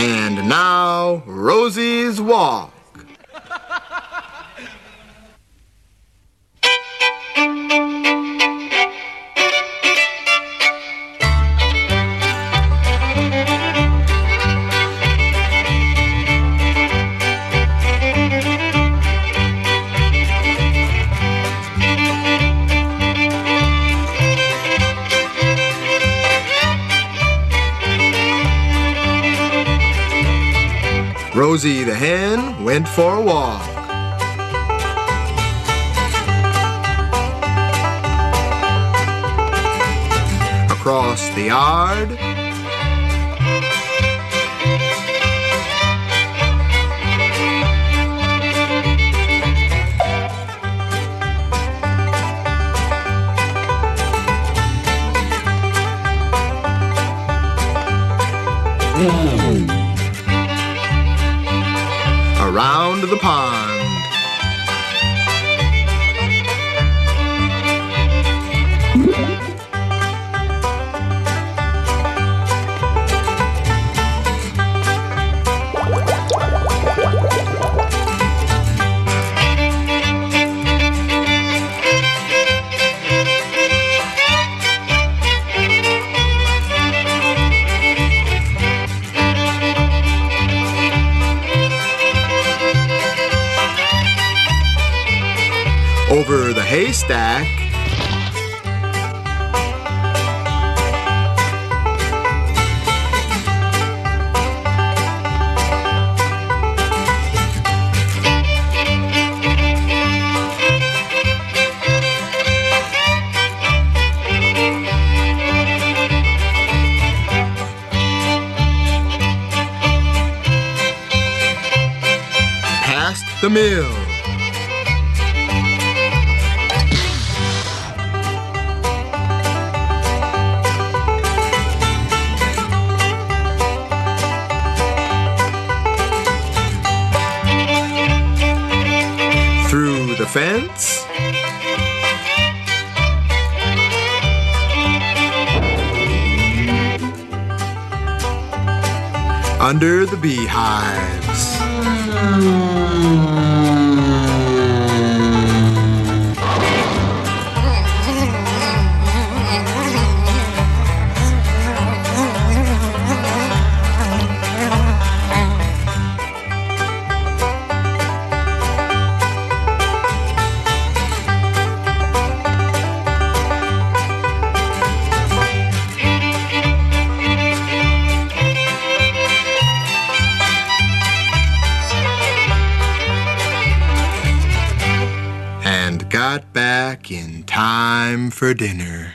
And now, Rosie's Walk. Rosie the hen went for a walk. Across the yard. Around the pond. Haystack. Past the mill. Fence. Under the beehives. Hmm. Got back in time for dinner.